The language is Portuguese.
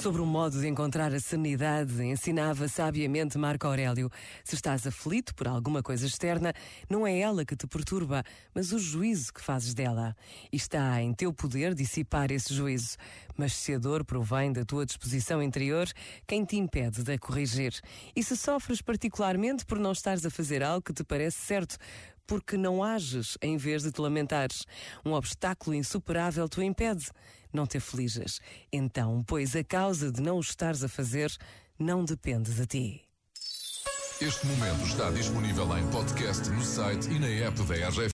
Sobre o modo de encontrar a serenidade, ensinava sabiamente Marco Aurélio. Se estás aflito por alguma coisa externa, não é ela que te perturba, mas o juízo que fazes dela. E está em teu poder dissipar esse juízo. Mas se a dor provém da tua disposição interior, quem te impede de a corrigir? E se sofres particularmente por não estares a fazer algo que te parece certo, porque não ages em vez de te lamentares. Um obstáculo insuperável te impede. Não te aflijas. Então, pois a causa de não o estares a fazer não depende de ti. Este momento está disponível em podcast no site e na app da RGF.